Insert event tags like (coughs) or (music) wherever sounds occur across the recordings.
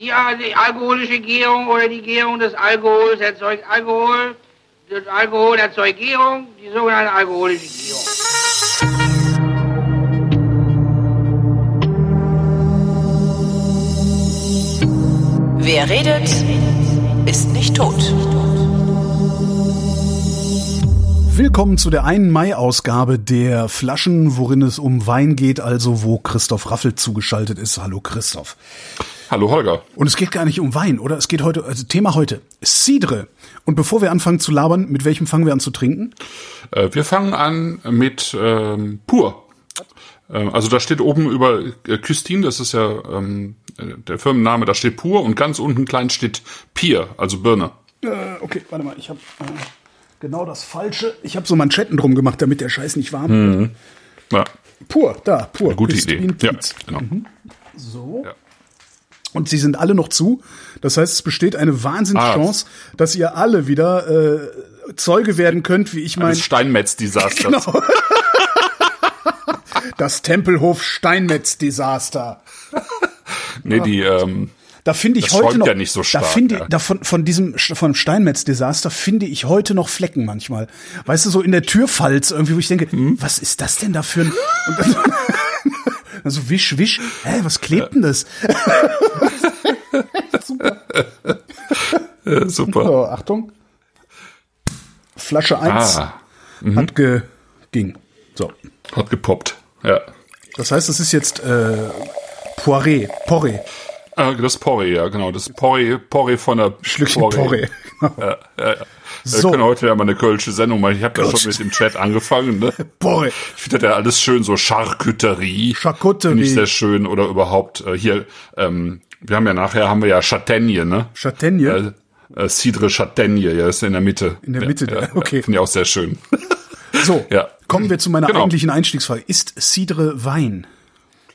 Die, die alkoholische Gärung oder die Gärung des Alkohols erzeugt Alkohol. Das Alkohol erzeugt Gärung, die sogenannte alkoholische Gärung. Wer redet, ist nicht tot. Willkommen zu der 1. Mai-Ausgabe der Flaschen, worin es um Wein geht, also wo Christoph Raffel zugeschaltet ist. Hallo Christoph. Hallo Holger. Und es geht gar nicht um Wein, oder? Es geht heute, also Thema heute, Cidre. Und bevor wir anfangen zu labern, mit welchem fangen wir an zu trinken? Äh, wir fangen an mit ähm, Pur. Äh, also da steht oben über äh, Küstin, das ist ja ähm, der Firmenname, da steht Pur und ganz unten klein steht Pier, also Birne. Äh, okay, warte mal, ich habe äh, genau das Falsche. Ich habe so Manschetten drum gemacht, damit der Scheiß nicht warm wird. Mhm. Ja, Pur, da, pur. gute Küstin Idee. Ja, genau. So. Ja. Und sie sind alle noch zu. Das heißt, es besteht eine Wahnsinnschance, dass ihr alle wieder äh, Zeuge werden könnt, wie ich mein Das Steinmetz-Desaster. Genau. (laughs) das Tempelhof Steinmetz-Desaster. Nee, die, ähm, Da finde ich Das heute noch, ja nicht so da stark, finde ja. da von, von diesem von Steinmetz-Desaster finde ich heute noch Flecken manchmal. Weißt du, so in der Türfalz irgendwie, wo ich denke, Hm? was ist das denn da für ein (laughs) so wisch, wisch, hä, was klebt denn das? (laughs) äh, super. So, Achtung. Flasche 1 Ah, hat ge ging. So. hat gepoppt. Ja. Das heißt, es ist jetzt äh, Poiré, Porree, Äh, das Porree, ja, genau. Das Porree, Porree von der Schlückchen Porree. Ja, ja, ja. So. Wir können heute ja mal eine kölsche Sendung machen. Ich habe da schon mit dem Chat angefangen. Ne? (laughs) Porree. Ich finde das ja alles schön, so Charcuterie. Charcuterie. Finde ich sehr schön. Oder überhaupt äh, hier, ähm, wir haben ja nachher, haben wir ja Châtaigne, ne? Châtaigne. Äh, äh, Cidre Châtaigne, ja, ist in der Mitte. In der Mitte, ja, da, okay. Finde ich auch sehr schön. So, (laughs) Ja. kommen wir zu meiner Genau. eigentlichen Einstiegsfrage. Ist Cidre Wein?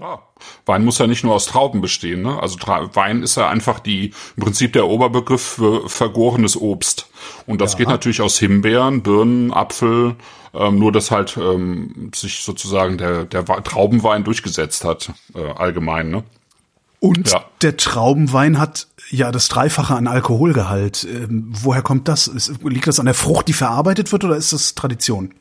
Klar. Wein muss ja nicht nur aus Trauben bestehen, ne? Also Tra Wein ist ja einfach die, im Prinzip der Oberbegriff für vergorenes Obst. Und das geht natürlich aus Himbeeren, Birnen, Apfel, ähm, nur dass halt ähm, sich sozusagen der, der Traubenwein durchgesetzt hat, äh, allgemein, ne? Und Ja. der Traubenwein hat ja das Dreifache an Alkoholgehalt. Ähm, woher kommt das? Ist, liegt das an der Frucht, die verarbeitet wird, oder ist das Tradition?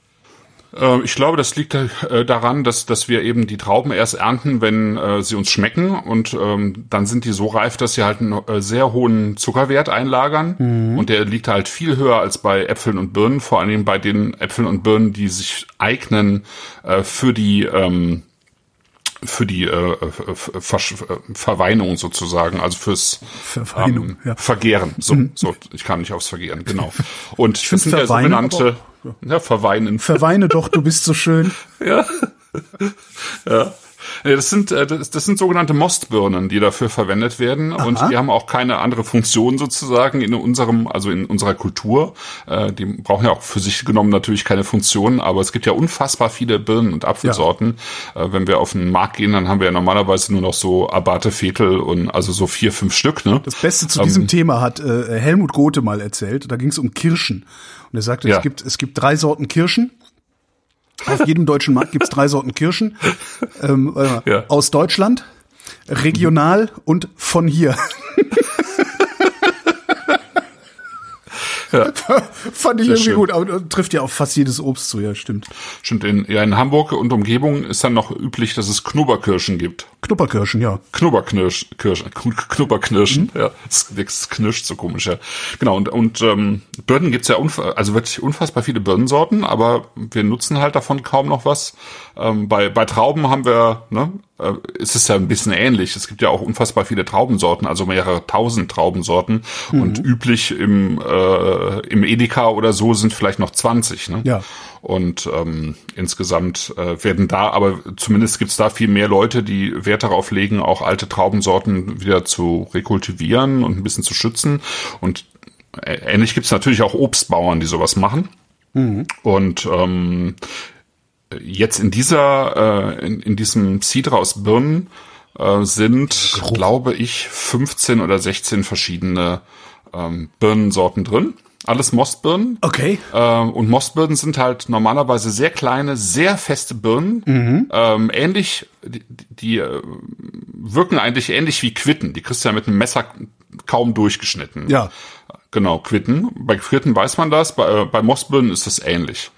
Äh, Ich glaube, das liegt äh, daran, dass, dass wir eben die Trauben erst ernten, wenn äh, sie uns schmecken und ähm, dann sind die so reif, dass sie halt einen äh, sehr hohen Zuckerwert einlagern und der liegt halt viel höher als bei Äpfeln und Birnen, vor allem bei den Äpfeln und Birnen, die sich eignen äh, für die ähm, für die äh, Ver Ver Verweinung sozusagen, also fürs Verweinung, ähm, ja. Vergehren. So, so, ich kann nicht aufs Vergehren, genau. (laughs) Und sind ja Verweinen sogenannte ja, Verweinen. Verweine doch, du bist so schön. Ja. ja. Nee, Das sind, äh, das, das sind sogenannte Mostbirnen, die dafür verwendet werden und die haben auch keine andere Funktion sozusagen in unserem, also in unserer Kultur. Äh, Die brauchen ja auch für sich genommen natürlich keine Funktion, aber es gibt ja unfassbar viele Birnen und Apfelsorten. Äh, Wenn wir auf den Markt gehen, dann haben wir ja normalerweise nur noch so Abate Vetel und also so vier, fünf Stück, ne? Das Beste zu Ähm, diesem Thema hat äh, Helmut Gothe mal erzählt. Da ging es um Kirschen. Und er sagte, Ja. es, gibt, es gibt drei Sorten Kirschen. Auf jedem deutschen Markt gibt es drei Sorten Kirschen. Ähm, mal. Ja. Aus Deutschland, regional und von hier. Ja. (laughs) Fand ich Sehr irgendwie schön. gut, aber trifft ja auf fast jedes Obst zu, ja, stimmt. Stimmt, in, ja, in Hamburg und Umgebung ist dann noch üblich, dass es Knubberkirschen gibt. Knupperkirschen, ja. Knubberknirsch, Kirsch, Kn- Knubberknirschen, Mhm. ja, das, das knirscht so komisch, ja. Genau, und, und ähm, Birnen gibt's ja unf also wirklich unfassbar viele Birnensorten, aber wir nutzen halt davon kaum noch was. Ähm, bei, bei Trauben haben wir, ne, äh, ist es ja ein bisschen ähnlich. Es gibt ja auch unfassbar viele Traubensorten, also mehrere tausend Traubensorten. Und Mhm. üblich im, äh, im Edeka oder so sind vielleicht noch 20, ne? Ja. Und ähm, insgesamt äh, werden da, aber zumindest gibt's da viel mehr Leute, die Wert darauf legen, auch alte Traubensorten wieder zu rekultivieren und ein bisschen zu schützen. Und ähnlich gibt's natürlich auch Obstbauern, die sowas machen. Und ähm, jetzt in dieser, äh, in, in diesem Cidre aus Birnen äh, sind, glaube ich, 15 oder 16 verschiedene ähm, Birnensorten drin. Alles Mostbirnen. Okay. Ähm, und Mostbirnen sind halt normalerweise sehr kleine, sehr feste Birnen. Ähm, ähnlich, die, die äh, wirken eigentlich ähnlich wie Quitten. Die kriegst du ja mit einem Messer kaum durchgeschnitten. Ja. Genau, Quitten. Bei Quitten weiß man das, bei, äh, bei Mossbirnen ist das ähnlich.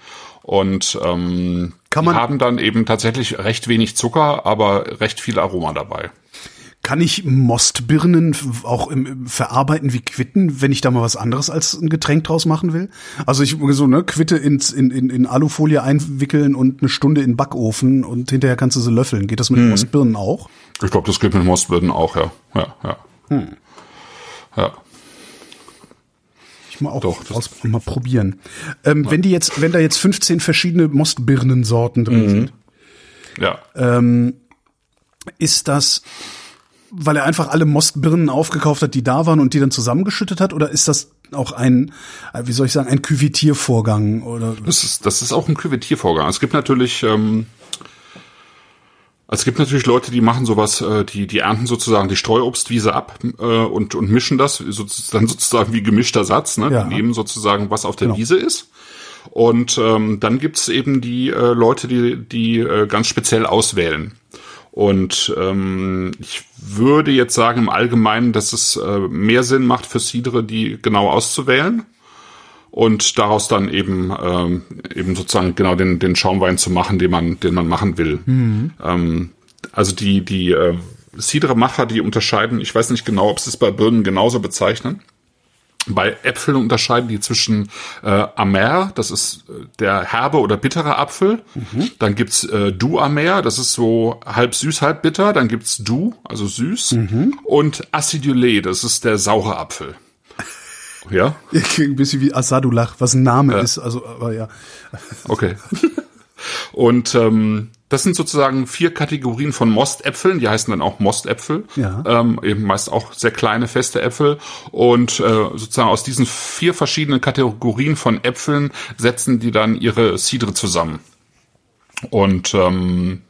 Und ähm, Kann man- haben dann eben tatsächlich recht wenig Zucker, aber recht viel Aroma dabei. Kann ich Mostbirnen auch im, im verarbeiten wie Quitten, wenn ich da mal was anderes als ein Getränk draus machen will? Also ich so ne Quitte ins in, in, in Alufolie einwickeln und eine Stunde in den Backofen und hinterher kannst du sie löffeln. Geht das mit Mostbirnen auch? Ich glaube, das geht mit Mossbirnen auch, ja. Ja, ja. Hm. Ja. Ich mal auch Doch, aus, mal probieren. Ähm, Wenn die jetzt, wenn da jetzt 15 verschiedene Mostbirnensorten drin sind, Ja. ist das, weil er einfach alle Mostbirnen aufgekauft hat, die da waren und die dann zusammengeschüttet hat, oder ist das auch ein, äh, wie soll ich sagen, ein Küvitiervorgang oder? Das ist, das ist auch ein Küvettiervorgang. Es gibt natürlich, ähm, es gibt natürlich Leute, die machen sowas, äh, die, die ernten sozusagen die Streuobstwiese ab äh, und, und mischen das so, dann (laughs) sozusagen wie gemischter Satz. Ne? Ja. Die nehmen sozusagen, was auf der Genau. Wiese ist. Und ähm, dann gibt's eben die äh, Leute, die, die äh, ganz speziell auswählen. Und ähm, ich würde jetzt sagen im Allgemeinen, dass es äh, mehr Sinn macht für Cidre, die genau auszuwählen und daraus dann eben ähm, eben sozusagen genau den den Schaumwein zu machen, den man den man machen will. Ähm, also die die äh, Cidre-Macher, die unterscheiden, ich weiß nicht genau, ob sie es bei Birnen genauso bezeichnen. Bei Äpfeln unterscheiden die zwischen äh, Amer, das ist äh, der herbe oder bittere Apfel. Dann gibt's äh, Du Amer, das ist so halb süß, halb bitter. Dann gibt's Du, also süß. Und Acidulé, das ist der saure Apfel. Ja, (laughs) Ein bisschen wie Asadullah, was ein Name ist, also, aber ja. okay. (laughs) Und ähm, das sind sozusagen vier Kategorien von Mostäpfeln, die heißen dann auch Mostäpfel. Ja. Ähm, eben meist auch sehr kleine, feste Äpfel. Und äh, sozusagen aus diesen vier verschiedenen Kategorien von Äpfeln setzen die dann ihre Cidre zusammen. Und ähm,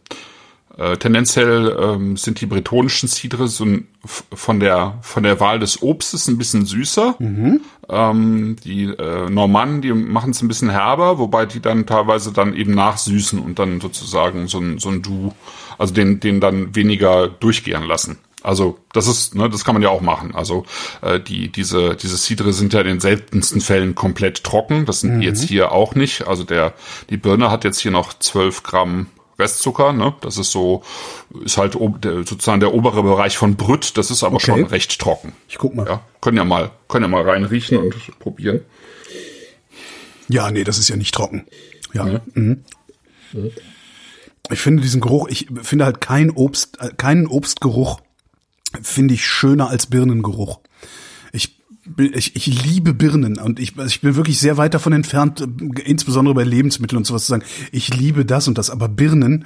äh, tendenziell ähm, sind die bretonischen Cidre so von der von der Wahl des Obstes ein bisschen süßer. Ähm, die äh, Normannen, die machen es ein bisschen herber, wobei die dann teilweise dann eben nachsüßen und dann sozusagen so ein so ein Du, also den den dann weniger durchgären lassen. Also das ist, ne, das kann man ja auch machen. Also äh, die diese diese Cidre sind ja in den seltensten Fällen komplett trocken. Das sind die jetzt hier auch nicht. Also der die Birne hat jetzt hier noch 12 Gramm Restzucker. Ne, das ist so ist halt sozusagen der obere Bereich von Brütt. Das ist aber Okay. schon recht trocken. Ich guck mal. Ja, können ja mal können ja mal reinriechen und probieren. Ja, nee, das ist ja nicht trocken. Ja. Mhm. Ich finde diesen Geruch, ich finde halt kein Obst, äh, keinen Obstgeruch finde ich schöner als Birnengeruch. Ich, ich, liebe Birnen und ich, ich bin wirklich sehr weit davon entfernt, äh, insbesondere bei Lebensmitteln und sowas zu sagen, ich liebe das und das, aber Birnen,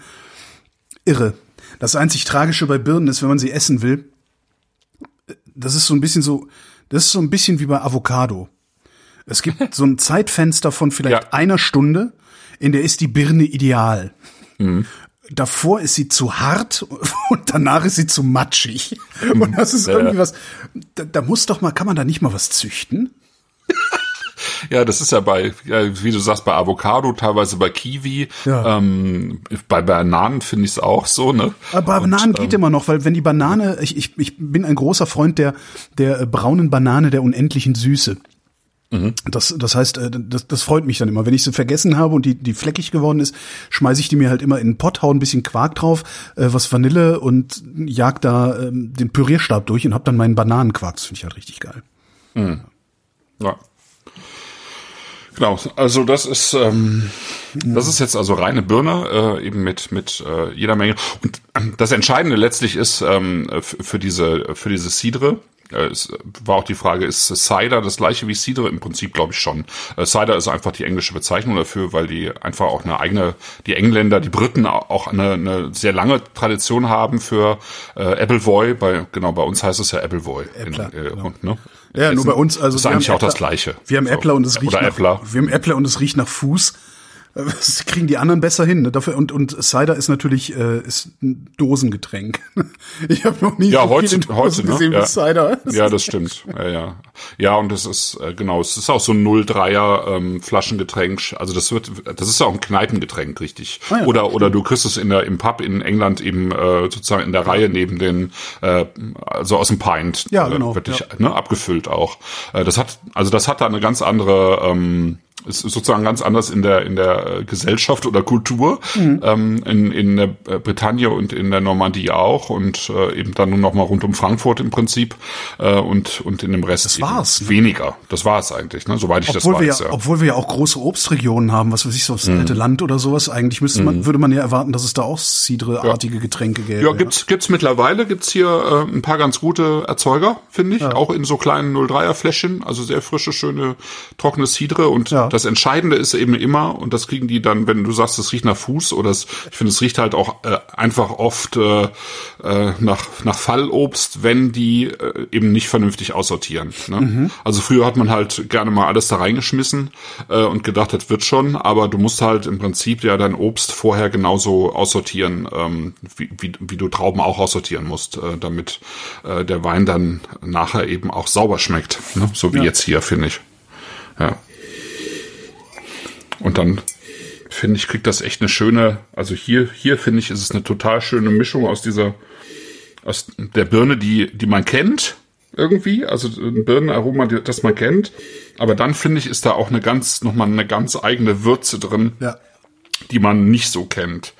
irre. Das einzig Tragische bei Birnen ist, wenn man sie essen will, äh, das ist so ein bisschen so, das ist so ein bisschen wie bei Avocado. Es gibt (laughs) so ein Zeitfenster von vielleicht Ja. einer Stunde, in der ist die Birne ideal. Davor ist sie zu hart (laughs) und danach ist sie zu matschig. Und das ist irgendwie was, da, da muss doch mal, kann man da nicht mal was züchten? (laughs) Ja, das ist ja bei, wie du sagst, bei Avocado, teilweise bei Kiwi, Ja. ähm, bei Bananen finde ich es auch so, ne? Aber Und, Bananen geht ähm, immer noch, weil wenn die Banane, ich, ich, ich bin ein großer Freund der, der braunen Banane der unendlichen Süße. Mhm. Das, das heißt, äh, das, das freut mich dann immer. Wenn ich sie vergessen habe und die, die fleckig geworden ist, schmeiße ich die mir halt immer in den Pott, hau ein bisschen Quark drauf, äh, was Vanille und jag da ähm, den Pürierstab durch und hab dann meinen Bananenquark. Das finde ich halt richtig geil. Ja. Genau, also das ist ähm, das ist jetzt also reine Birne äh, eben mit mit äh, jeder Menge und ähm, das Entscheidende letztlich ist ähm, für diese für diese Cidre äh, es war auch die Frage ist Cider das gleiche wie Cidre im Prinzip glaube ich schon äh, Cider ist einfach die englische Bezeichnung dafür weil die einfach auch eine eigene die Engländer die Briten auch eine, eine sehr lange Tradition haben für äh, Appleboy bei genau bei uns heißt es ja Appleboy Äppler, in, äh, genau. und, ne? Ja, nur Ist- bei uns, also ist wir eigentlich auch das Äppler- Gleiche. Wir haben. Äppler und es riecht Oder nach, Äppler. wir haben Äppler und es riecht nach Fuß. Das kriegen die anderen besser hin. Ne? Dafür und und Cider ist natürlich äh, ist ein Dosengetränk. (laughs) Ich habe noch nie Ja, so heute, Dosen heute, ne? gesehen ja. wie Cider. (laughs) Ja, das stimmt. Ja, ja. Ja, und es ist, äh, genau, es ist auch so ein 0,3er ähm, Flaschengetränk. Also das wird, das ist ja auch ein Kneipengetränk, richtig. Ah ja, oder, oder du kriegst es in der, im Pub in England eben äh, sozusagen in der Reihe neben den, äh, also aus dem Pint. Ja, genau, Äh, wirklich, ne, abgefüllt auch. Äh, das hat, also das hat da eine ganz andere, ähm, ist sozusagen ganz anders in der in der äh, Gesellschaft oder Kultur Mhm. ähm, in in der äh, Bretagne und in der Normandie auch und äh, eben dann nur noch mal rund um Frankfurt im Prinzip äh, und und in dem Rest das war's, ne? weniger das war es eigentlich ne soweit ich Obwohl das wir, weiß ja, ja, obwohl wir ja auch große Obstregionen haben, was weiß ich, so das Mhm. alte Land oder sowas, eigentlich müsste man, würde man ja erwarten, dass es da auch Cidre-artige Getränke gäbe. ja gibt's gibt's mittlerweile gibt's hier äh, ein paar ganz gute Erzeuger finde ich auch in so kleinen 03er Fläschchen also sehr frische schöne trockene Cidre und Ja. Das Entscheidende ist eben immer und das kriegen die dann wenn du sagst es riecht nach Fuß oder es, ich finde es riecht halt auch äh, einfach oft äh, äh, nach nach Fallobst wenn die äh, eben nicht vernünftig aussortieren ne? also früher hat man halt gerne mal alles da reingeschmissen äh, und gedacht das wird schon aber du musst halt im Prinzip ja dein Obst vorher genauso aussortieren ähm, wie, wie, wie du Trauben auch aussortieren musst äh, damit äh, der Wein dann nachher eben auch sauber schmeckt ne? so wie jetzt hier finde ich. Ja und dann finde ich, kriegt das echt eine schöne, also hier, hier finde ich, ist es eine total schöne Mischung aus dieser, aus der Birne, die, die man kennt, irgendwie, also ein Birnenaroma, das man kennt. Aber dann finde ich, ist da auch eine ganz, nochmal eine ganz eigene Würze drin, Ja. die man nicht so kennt.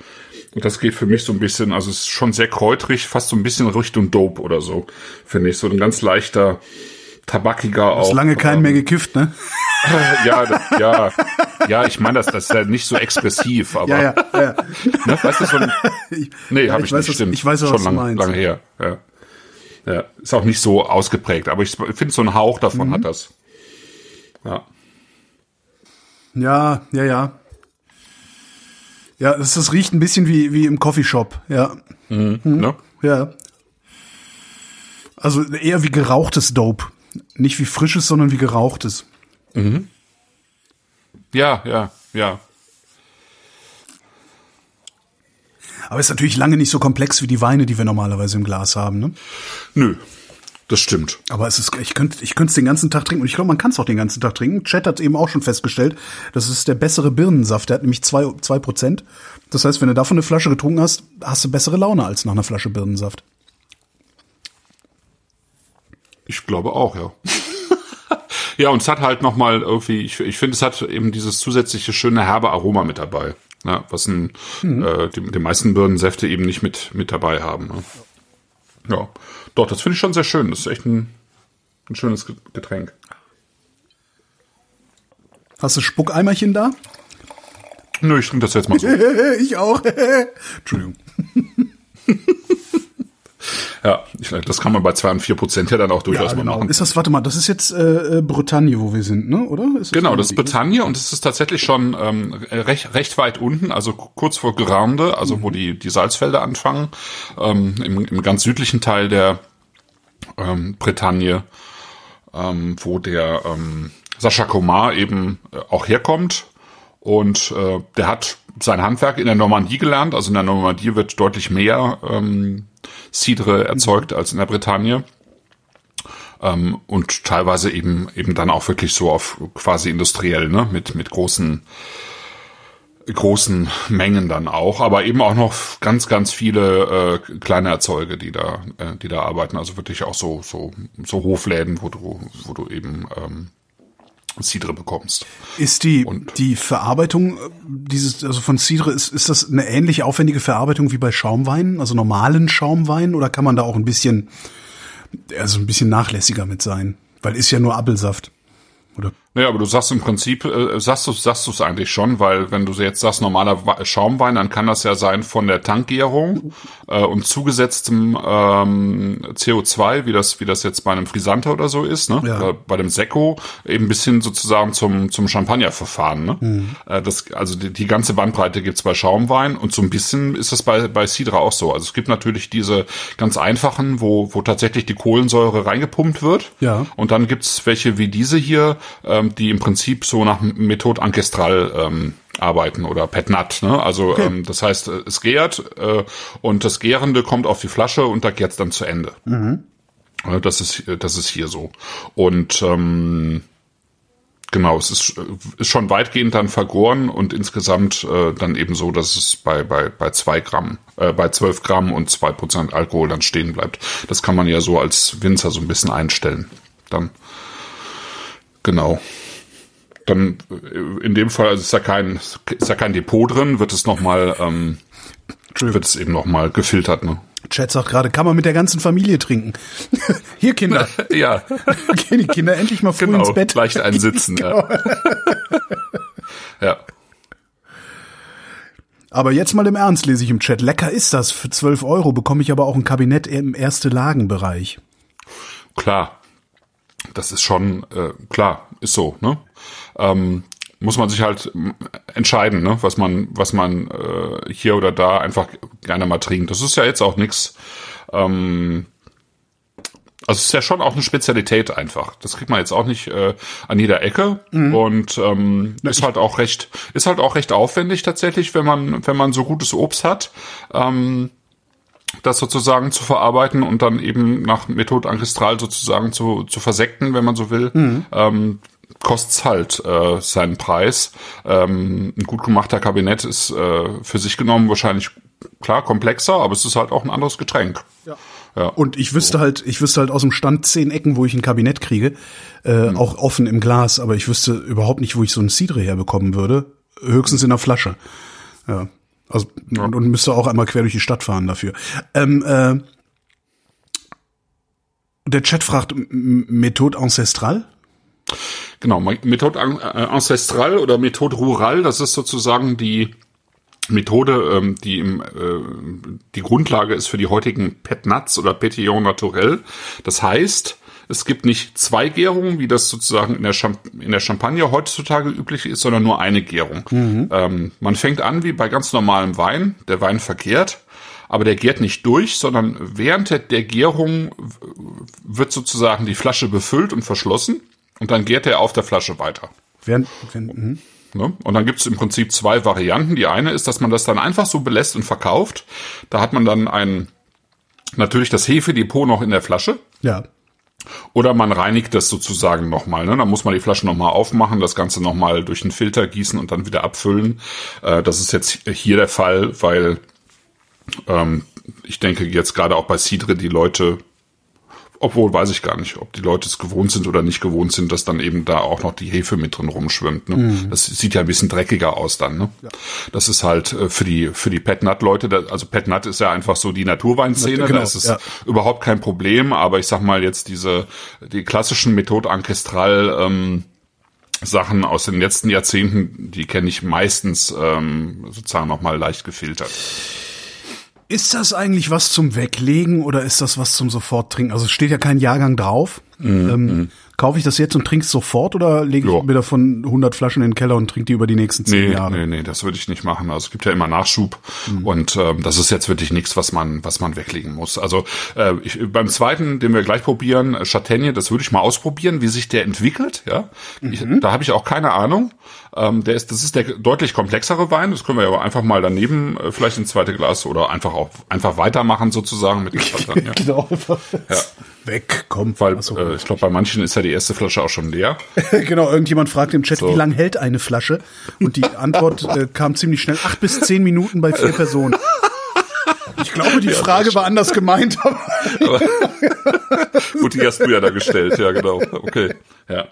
Und das geht für mich so ein bisschen, also es ist schon sehr kräutrig, fast so ein bisschen Richtung Dope oder so, finde ich. So ein ganz leichter, tabakiger auch. Ist lange keinen ähm, mehr gekifft, ne? (laughs) ja, das, ja, ja, ich meine, das, das ist ja nicht so expressiv, aber Ja, ja, ja. ne, weißt du, so ein, nee, habe ich ich, weiß, nicht, stimmt. ich weiß, was schon du lang, meinst. lange her. Ja. ja, ist auch nicht so ausgeprägt, aber ich finde so einen Hauch davon Mhm. hat das. Ja, Ja, ja, ja. Ja, das, das riecht ein bisschen wie, wie im Coffeeshop, ja. ne? Ja. Also eher wie gerauchtes Dope. Nicht wie frisches, sondern wie gerauchtes. Ja, ja, ja. Aber ist natürlich lange nicht so komplex wie die Weine, die wir normalerweise im Glas haben, ne? Nö, das stimmt. Aber es ist, ich könnte ich könnte es den ganzen Tag trinken und ich glaube, man kann es auch den ganzen Tag trinken. Chat hat eben auch schon festgestellt, das ist der bessere Birnensaft, der hat nämlich zwei, zwei Prozent. Das heißt, wenn du davon eine Flasche getrunken hast, hast du bessere Laune als nach einer Flasche Birnensaft. Ich glaube auch, ja. Ja, und es hat halt nochmal irgendwie, ich, ich finde, es hat eben dieses zusätzliche schöne herbe Aroma mit dabei. Ja, was ein, äh, die, die meisten Birnensäfte eben nicht mit, mit dabei haben. Ne? Ja, doch, das finde ich schon sehr schön. Das ist echt ein, ein schönes Ge- Getränk. Hast du Spuckeimerchen da? Nö, ich trinke das jetzt mal so. (laughs) ich auch. (laughs) Entschuldigung. (laughs) Ja, ich, das kann man bei zwei und vier Prozent ja dann auch durchaus Ja, mal genau. machen. Ist das, warte mal, das ist jetzt äh, äh, Bretagne, wo wir sind, ne? Oder? Ist Genau, das ist? Bretagne und es ist tatsächlich schon ähm, recht, recht weit unten, also kurz vor Grande, also wo die, die Salzfelder anfangen, ähm, im, im ganz südlichen Teil der ähm, Bretagne, ähm, wo der ähm, Sascha Komar eben äh, auch herkommt. Und äh, der hat sein Handwerk in der Normandie gelernt. Also in der Normandie wird deutlich mehr ähm, Cidre erzeugt als in der Bretagne. Ähm, und teilweise eben eben dann auch wirklich so auf quasi industriell, ne, mit mit großen großen Mengen dann auch, aber eben auch noch ganz ganz viele äh, kleine Erzeuge, die da äh, die da arbeiten, also wirklich auch so so so Hofläden, wo du wo du eben ähm, Cidre bekommst. Ist die, Und- die Verarbeitung äh, dieses, also von Cidre, ist, ist das eine ähnlich aufwendige Verarbeitung wie bei Schaumweinen, also normalen Schaumweinen, oder kann man da auch ein bisschen, also ein bisschen nachlässiger mit sein? Weil ist ja nur Appelsaft. Oder? Naja, aber du sagst im Prinzip, äh, sagst du sagst du es eigentlich schon, weil wenn du jetzt sagst normaler Schaumwein, dann kann das ja sein von der Tankgärung äh, und zugesetztem ähm, CO2, wie das wie das jetzt bei einem Frisanter oder so ist, ne? Ja. Äh, bei dem Sekko eben bis hin sozusagen zum zum Champagnerverfahren, ne? Äh, das also die, die ganze Bandbreite gibt's bei Schaumwein und so ein bisschen ist das bei bei Cidre auch so. Also es gibt natürlich diese ganz einfachen, wo wo tatsächlich die Kohlensäure reingepumpt wird. Ja. Und dann gibt's welche wie diese hier, ähm, die im Prinzip so nach Methode Ancestral ähm, arbeiten oder Petnat. Ne? Also Okay. ähm, das heißt, äh, es gärt äh, und das Gärende kommt auf die Flasche und da gärt's dann zu Ende. Äh, Das ist äh, das ist hier so. Und ähm, genau, es ist, äh, ist schon weitgehend dann vergoren und insgesamt äh, dann eben so, dass es bei bei bei zwei Gramm, äh, bei zwölf Gramm und zwei Prozent Alkohol dann stehen bleibt. Das kann man ja so als Winzer so ein bisschen einstellen. Dann genau. Dann äh, in dem Fall also ist ja kein ist ja kein Depot drin, wird es noch mal ähm, wird es eben noch mal gefiltert. Ne? Chat sagt gerade, kann man mit der ganzen Familie trinken. (laughs) Hier, Kinder. (laughs) Ja, (laughs) Gehen die Kinder endlich mal früh genau. ins Bett. Leicht einsitzen. ja. ja. Aber jetzt mal im Ernst, lese ich im Chat. Lecker ist das. Für 12 Euro bekomme ich aber auch ein Kabinett im erste Lagenbereich. Klar, das ist schon äh, klar, ist so. Ne? Ähm, muss man sich halt entscheiden, ne? was man, was man äh, hier oder da einfach gerne mal trinkt. Das ist ja jetzt auch nix. Ähm, also es ist ja schon auch eine Spezialität einfach. Das kriegt man jetzt auch nicht äh, an jeder Ecke und ähm, ist halt auch recht, ist halt auch recht aufwendig tatsächlich, wenn man, wenn man so gutes Obst hat. Ähm, das sozusagen zu verarbeiten und dann eben nach Methode Ancestral sozusagen zu, zu versekten, wenn man so will, ähm, kostet's halt äh, seinen Preis. Ähm, ein gut gemachter Kabinett ist äh, für sich genommen wahrscheinlich klar komplexer, aber es ist halt auch ein anderes Getränk. Ja. Ja. Und ich wüsste halt, ich wüsste halt aus dem Stand zehn Ecken, wo ich ein Kabinett kriege, äh, Hm. auch offen im Glas, aber ich wüsste überhaupt nicht, wo ich so ein Cidre herbekommen würde. Höchstens in der Flasche. Ja. Also, und, und müsste auch einmal quer durch die Stadt fahren dafür. Ähm, äh, der Chat fragt, Methode Ancestral? Genau, Methode äh, Ancestral oder Methode Rural, das ist sozusagen die Methode, ähm, die im, äh, die Grundlage ist für die heutigen Pet Nuts oder Petillon Naturel. Das heißt, es gibt nicht zwei Gärungen, wie das sozusagen in der, Champ in der Champagne heutzutage üblich ist, sondern nur eine Gärung. Ähm, man fängt an wie bei ganz normalem Wein. Der Wein vergärt, aber der gärt nicht durch, sondern während der- Gärung wird sozusagen die Flasche befüllt und verschlossen und dann gärt er auf der Flasche weiter. Während, während, mhm. Ne? Und dann gibt es im Prinzip zwei Varianten. Die eine ist, dass man das dann einfach so belässt und verkauft. Da hat man dann ein natürlich das Hefedepot noch in der Flasche. Ja. Oder man reinigt das sozusagen nochmal. Ne? Dann muss man die Flasche nochmal aufmachen, das Ganze nochmal durch einen Filter gießen und dann wieder abfüllen. Äh, das ist jetzt hier der Fall, weil ähm, ich denke jetzt gerade auch bei Cidre die Leute, obwohl weiß ich gar nicht, ob die Leute es gewohnt sind oder nicht gewohnt sind, dass dann eben da auch noch die Hefe mit drin rumschwimmt. Ne? Das sieht ja ein bisschen dreckiger aus dann. Ne? Das ist halt äh, für die für die Pet Nut Leute, da, also Pet Nut ist ja einfach so die Naturweinszene, Genau, da ist es ja. überhaupt kein Problem, aber ich sag mal jetzt diese die klassischen Methode Ancestral ähm, Sachen aus den letzten Jahrzehnten, die kenne ich meistens ähm, sozusagen nochmal leicht gefiltert. Ist das eigentlich was zum Weglegen oder ist das was zum Soforttrinken? Also es steht ja kein Jahrgang drauf. Ähm, kaufe ich das jetzt und trinke es sofort oder lege ich Mhm, Ja. mir davon 100 Flaschen in den Keller und trinke die über die nächsten zehn Nee, Jahre? nee, nee, das würde ich nicht machen. Also es gibt ja immer Nachschub und ähm, das ist jetzt wirklich nichts, was man, was man weglegen muss. Also äh, ich, beim zweiten, den wir gleich probieren, äh, Châtaigne, das würde ich mal ausprobieren, wie sich der entwickelt. Ja, ich, da habe ich auch keine Ahnung. Ähm, der ist, das ist der deutlich komplexere Wein. Das können wir ja aber einfach mal daneben äh, vielleicht ins zweite Glas oder einfach auch einfach weitermachen sozusagen mit dem (laughs) Châtaigne. Genau. Ja. Weg, komm. Weil so. äh, ich glaube, bei manchen ist ja die erste Flasche auch schon leer. (laughs) genau, irgendjemand fragt im Chat, So. wie lang hält eine Flasche? Und die Antwort äh, kam ziemlich schnell, acht bis zehn Minuten bei vier Personen. (laughs) Ich glaube, die Frage war anders gemeint, (laughs) aber Gut, die hast du ja da gestellt. Ja, genau. Okay. Ja.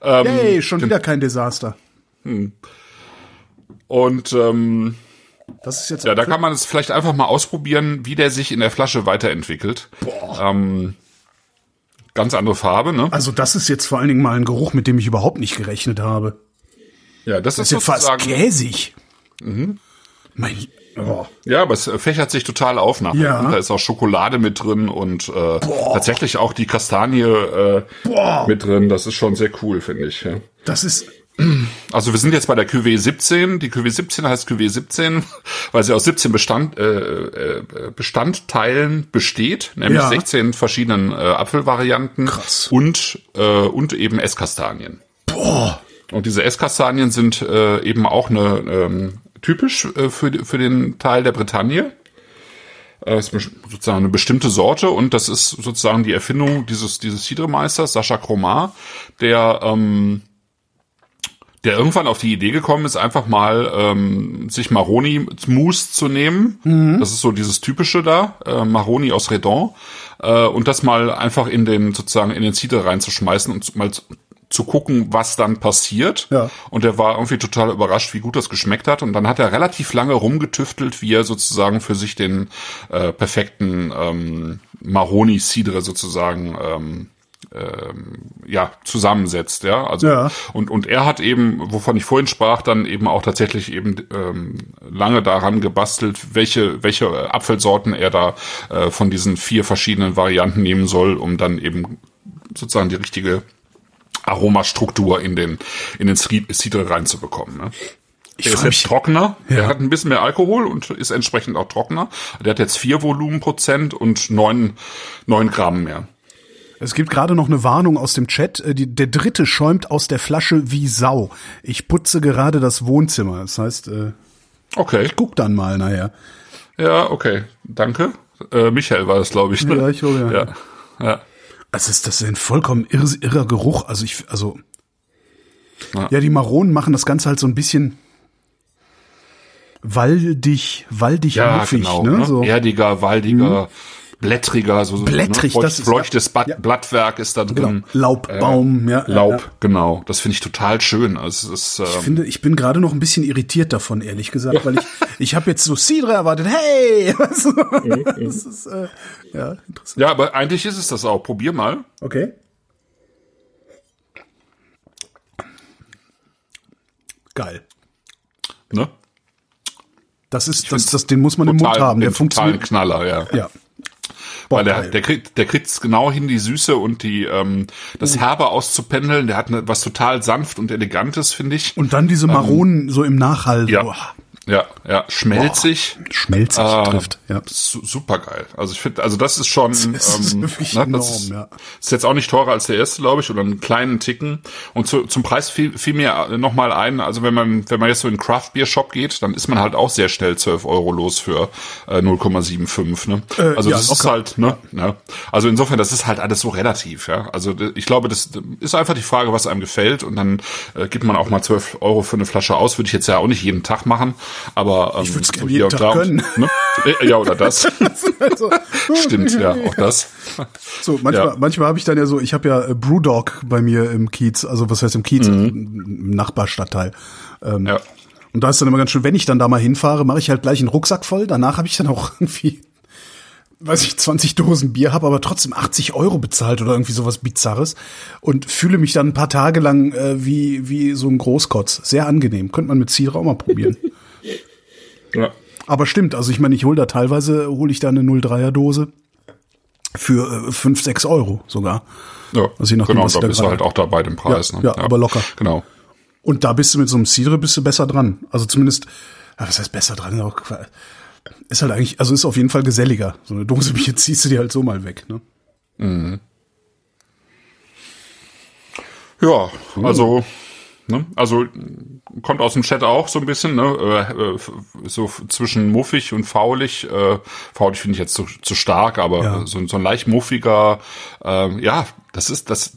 Ähm, hey, schon wieder kein Desaster. Und ähm, Das ist jetzt ja, da kann man es vielleicht einfach mal ausprobieren, wie der sich in der Flasche weiterentwickelt. Ähm, ganz andere Farbe, ne? also das ist jetzt vor allen Dingen mal ein Geruch, mit dem ich überhaupt nicht gerechnet habe. Ja, das, Das ist ist ja fast käsig. Mein, oh. Ja, aber es fächert sich total auf nachher. Ja. Da ist auch Schokolade mit drin und äh, tatsächlich auch die Kastanie äh, mit drin. Das ist schon sehr cool, finde ich. Ja. Das ist Also wir sind jetzt bei der QW 17. Die QW 17 heißt QW 17, (laughs) weil sie aus 17 Bestand, äh, äh, Bestandteilen besteht, nämlich Ja. 16 verschiedenen äh, Apfelvarianten Krass. und äh, und eben Esskastanien. boah, Und diese Esskastanien sind äh, eben auch eine ähm, typisch äh, für, für den Teil der Bretagne. Äh, ist sozusagen eine bestimmte Sorte und das ist sozusagen die Erfindung dieses dieses Cidre-Meisters Sascha Cromar, der ähm, der irgendwann auf die Idee gekommen ist, einfach mal ähm, sich Maroni Mousse zu nehmen. Mhm. Das ist so dieses typische da, äh, Maroni aus Redon, äh, und das mal einfach in den sozusagen in den Cidre reinzuschmeißen und mal zu gucken, was dann passiert. Ja. Und er war irgendwie total überrascht, wie gut das geschmeckt hat. Und dann hat er relativ lange rumgetüftelt, wie er sozusagen für sich den äh, perfekten ähm, Maroni Cidre sozusagen ähm, ähm, ja zusammensetzt, ja. Also Ja. und und er hat eben, wovon ich vorhin sprach, dann eben auch tatsächlich eben ähm, lange daran gebastelt, welche welche Apfelsorten er da äh, von diesen vier verschiedenen Varianten nehmen soll, um dann eben sozusagen die richtige Aromastruktur in den in den Cidre reinzubekommen. Ne? Der ist jetzt trockener, Ja. der hat ein bisschen mehr Alkohol und ist entsprechend auch trockener. Der hat jetzt vier Volumenprozent und neun neun Gramm mehr. Es gibt gerade noch eine Warnung aus dem Chat. Äh, Die, der dritte schäumt aus der Flasche wie Sau. Ich putze gerade das Wohnzimmer. Das heißt, äh, Okay, guck dann mal nachher. ja, okay, danke. Äh, Michael war das, glaube ich. Ne? Ja, ich glaube, ja. ja. ja. Also ist das ist ein vollkommen irr, irrer Geruch. Also ich, also Ja. ja. die Maronen machen das Ganze halt so ein bisschen waldig, waldig Ja, muffig, genau. ne? Ne? So. Erdiger, waldiger, blättriger, so so, Blättrig, ne? Feucht, feuchtes ja. Blattwerk ist da drin. Genau. Laubbaum, ja, ja, Laub, ja. genau. Das finde ich total schön. Also es ist, Ich ähm, finde, ich bin gerade noch ein bisschen irritiert davon, ehrlich gesagt, weil ich, ich habe jetzt so Cidre erwartet. Hey, weißt (laughs) du? das ist äh, ja interessant. ja, aber eigentlich ist es das auch. Probier mal. Okay. Geil. Ne? Das ist, das, das, den muss man im Mund haben. Der funktioniert. Knaller, ja. Ja. Boah, Weil der, der kriegt, der kriegt's genau hin, die Süße und die ähm, das Mhm. Herbe auszupendeln. Der hat ne, was total sanft und elegantes, finde ich. Und dann diese Maronen so im Nachhall. Ähm, ja, Boah, ja, ja, schmelzig. schmelzig Ah, trifft. Ja. Su super geil. Also ich finde, also das ist schon, ist ähm, wirklich ne, enorm, das ist, ja. ist jetzt auch nicht teurer als der erste, glaube ich, oder einen kleinen Ticken. Und zu, zum Preis fiel, fiel mir noch mal ein, also wenn man, wenn man jetzt so in den Craft Beer Shop geht, dann ist man halt auch sehr schnell 12 Euro los für äh, 0,75. Ne? Äh, also ja, das ist halt, ne, ne? Also insofern, das ist halt alles so relativ, ja. Also ich glaube, das ist einfach die Frage, was einem gefällt, und dann äh, gibt man auch mal 12 Euro für eine Flasche aus. Würde ich jetzt ja auch nicht jeden Tag machen, aber ähm, Ich würd's so gerne jeden Tag und- können. Ne? Äh, Ja, oder das. (laughs) Also, Stimmt, ja, auch das. So, manchmal, Ja. manchmal habe ich dann ja so, ich habe ja äh, Brewdog bei mir im Kiez, also was heißt im Kiez, Mhm. im Nachbarstadtteil. Ähm, Ja. Und da ist dann immer ganz schön, wenn ich dann da mal hinfahre, mache ich halt gleich einen Rucksack voll. Danach habe ich dann auch (laughs) irgendwie, weiß ich, 20 Dosen Bier, habe aber trotzdem 80 Euro bezahlt oder irgendwie sowas Bizarres und fühle mich dann ein paar Tage lang äh, wie, wie so ein Großkotz. Sehr angenehm. Könnte man mit Cidre auch mal probieren. (laughs) Ja. Aber stimmt, also ich meine, ich hole da teilweise, hole ich da eine 03er Dose für äh, 5, 6 Euro sogar. Ja, Also je nachdem, genau, was da da bist du halt auch da bei dem Preis. Ja, ne? ja, aber locker. Genau. Und da bist du mit so einem Cidre bist du besser dran. Also zumindest, ja, was heißt besser dran? Ist halt eigentlich, also ist auf jeden Fall geselliger. So eine Dose (laughs) Bier ziehst du dir halt so mal weg, ne? Ja, also, ne, also kommt aus dem Chat auch so ein bisschen, ne, äh, äh, so zwischen muffig und faulig. Äh, faulig finde ich jetzt zu, zu stark, aber Ja. so, so ein leicht muffiger, äh, ja, das ist das.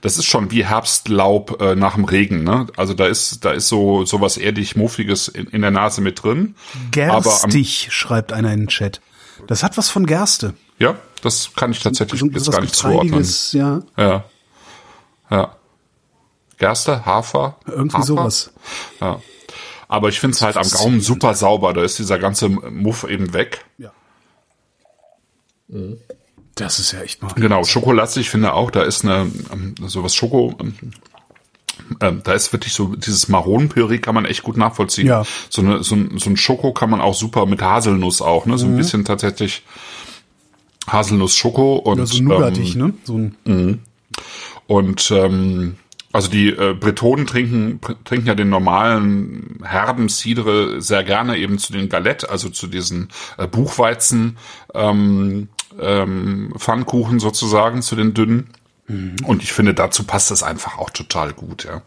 Das ist schon wie Herbstlaub äh, nach dem Regen, ne? Also da ist da ist so so was erdig muffiges in, in der Nase mit drin. Aber am, Gerstig, schreibt einer in den Chat. Das hat was von Gerste. ja, das kann ich tatsächlich So, jetzt gar nicht zuordnen. Ja. Ja. Ja. Gerste, Hafer? Irgendwie Hafer? sowas. Ja. Aber ich finde es halt am Gaumen super sauber. Da ist dieser ganze Muff eben weg. Ja. Das ist ja echt mal. Genau, Schokolastig, ich finde auch, da ist eine, ähm, sowas Schoko, ähm, ähm, da ist wirklich so, dieses Maronenpüree kann man echt gut nachvollziehen. Ja. So, eine, so, ein, so ein Schoko kann man auch super mit Haselnuss auch, ne? So ein bisschen tatsächlich Haselnuss-Schoko und, Oder so nougatig, ähm, ne? So ein, Und ähm, also die äh, Bretonen trinken trinken ja den normalen herben Cidre sehr gerne eben zu den Galette, also zu diesen äh, Buchweizen ähm, ähm, Pfannkuchen sozusagen, zu den dünnen. Und ich finde, dazu passt es einfach auch total gut. Ja.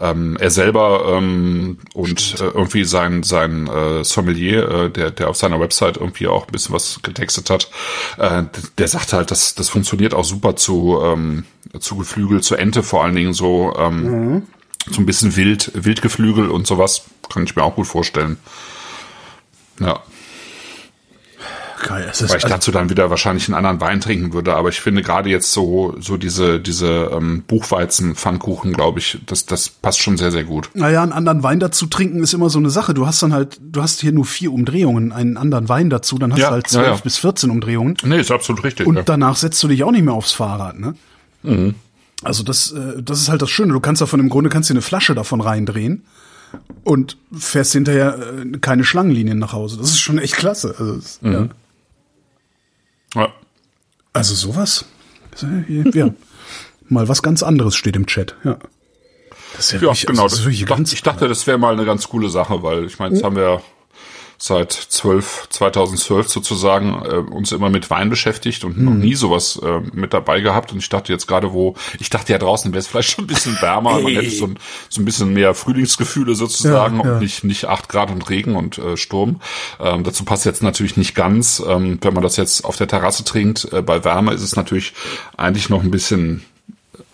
Ähm, er selber ähm, und äh, irgendwie sein sein äh, Sommelier, äh, der der auf seiner Website irgendwie auch ein bisschen was getextet hat, äh, der sagt halt, dass das funktioniert auch super zu ähm, zu Geflügel, zu Ente vor allen Dingen so ähm, mhm. so ein bisschen wild Wildgeflügel und sowas kann ich mir auch gut vorstellen. Ja. Geil. Es ist Weil ich also dazu dann wieder wahrscheinlich einen anderen Wein trinken würde. Aber ich finde gerade jetzt so, so diese, diese ähm, Buchweizen-Pfannkuchen, glaube ich, das, das passt schon sehr, sehr gut. Naja, einen anderen Wein dazu trinken ist immer so eine Sache. Du hast dann halt, du hast hier nur vier Umdrehungen, einen anderen Wein dazu, dann hast ja, du halt zwölf ja, ja. bis 14 Umdrehungen. Nee, ist absolut richtig. Und danach setzt du dich auch nicht mehr aufs Fahrrad, ne? Mhm. Also das, äh, das ist halt das Schöne. Du kannst davon im Grunde kannst dir eine Flasche davon reindrehen und fährst hinterher äh, keine Schlangenlinien nach Hause. Das ist schon echt klasse. Also, mhm. ja. Ja. Also sowas. Ja. mal was ganz anderes steht im Chat. Ja. Das ist ja, ja wirklich, genau. Also das, ich, dachte, ich dachte, das wäre mal eine ganz coole Sache, weil ich meine, jetzt haben wir seit 12, 2012 sozusagen äh, uns immer mit Wein beschäftigt und mhm. noch nie sowas äh, mit dabei gehabt. Und ich dachte jetzt gerade, wo, ich dachte ja draußen wäre es vielleicht schon ein bisschen wärmer, hey. man hätte so ein, so ein bisschen mehr Frühlingsgefühle sozusagen ja, ja. und nicht, nicht acht Grad und Regen und äh, Sturm. Ähm, dazu passt jetzt natürlich nicht ganz. Ähm, wenn man das jetzt auf der Terrasse trinkt, äh, bei Wärme ist es natürlich eigentlich noch ein bisschen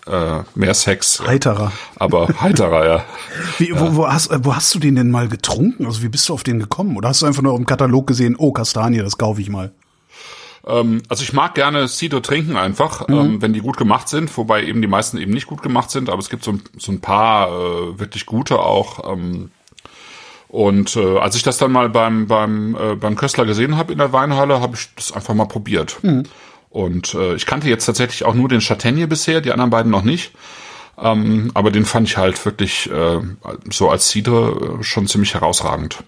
äh, mehr Sex. Heiterer. Aber heiterer, ja. (laughs) Wie, wo, wo, hast, wo hast du den denn mal getrunken? Also wie bist du auf den gekommen? Oder hast du einfach nur im Katalog gesehen, oh, Kastanie, das kaufe ich mal? Ähm, also ich mag gerne Cider trinken einfach, mhm. ähm, wenn die gut gemacht sind, wobei eben die meisten eben nicht gut gemacht sind, aber es gibt so, so ein paar äh, wirklich gute auch. Ähm, und äh, als ich das dann mal beim beim äh, beim Köstler gesehen habe in der Weinhalle, habe ich das einfach mal probiert. Mhm. Und äh, ich kannte jetzt tatsächlich auch nur den Châtaigne bisher, die anderen beiden noch nicht. Ähm, aber den fand ich halt wirklich äh, so als Cidre äh, schon ziemlich herausragend.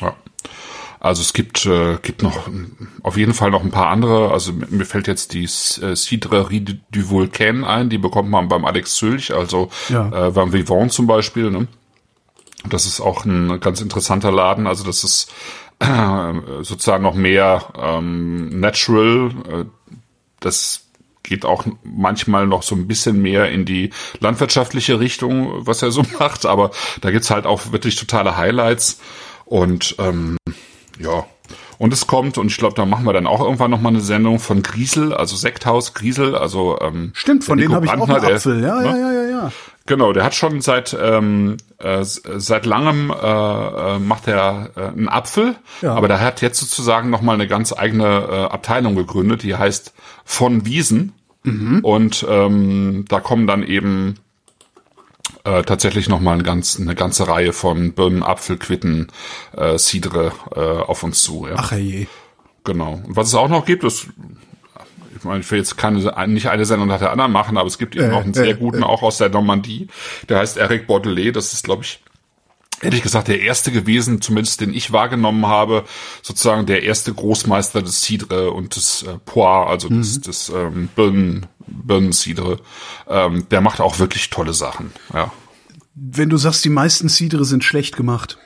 Ja. Also es gibt, äh, gibt noch auf jeden Fall noch ein paar andere. Also mir fällt jetzt die äh, Cidrerie du Vulcan ein, die bekommt man beim Alex Zülch, also ja. äh, beim Vivant zum Beispiel. Ne? Das ist auch ein ganz interessanter Laden. Also das ist (clears throat) sozusagen noch mehr ähm, natural. Äh, das geht auch manchmal noch so ein bisschen mehr in die landwirtschaftliche Richtung, was er so (laughs) macht, aber da gibt's halt auch wirklich totale Highlights und ähm, ja. Und es kommt, und ich glaube, da machen wir dann auch irgendwann noch mal eine Sendung von Griesel, also Sekthaus Griesel, also ähm, Stimmt, von denen habe ich auch einen Apfel, ja, ja, ja, ja, ja. Genau, der hat schon seit ähm, äh, seit langem äh, äh, macht er äh, einen Apfel, ja. aber der hat jetzt sozusagen noch mal eine ganz eigene äh, Abteilung gegründet, die heißt von Wiesen mhm. und ähm, da kommen dann eben äh, tatsächlich noch mal eine, ganz, eine ganze Reihe von Birnen, Apfel, Quitten, äh, Cidre äh, auf uns zu. Ja. Ach je. Genau. Und was es auch noch gibt, ist ich meine, ich will jetzt keine, nicht eine Sendung nach der anderen machen, aber es gibt eben äh, noch einen sehr äh, guten, äh. auch aus der Normandie. Der heißt Eric Bordelais. Das ist, glaube ich, ehrlich gesagt der erste gewesen, zumindest den ich wahrgenommen habe, sozusagen der erste Großmeister des Cidre und des äh, Poir, also mhm. des, des ähm, Birnen, Birnen-Cidre. Ähm, der macht auch wirklich tolle Sachen, ja. Wenn du sagst, die meisten Cidre sind schlecht gemacht,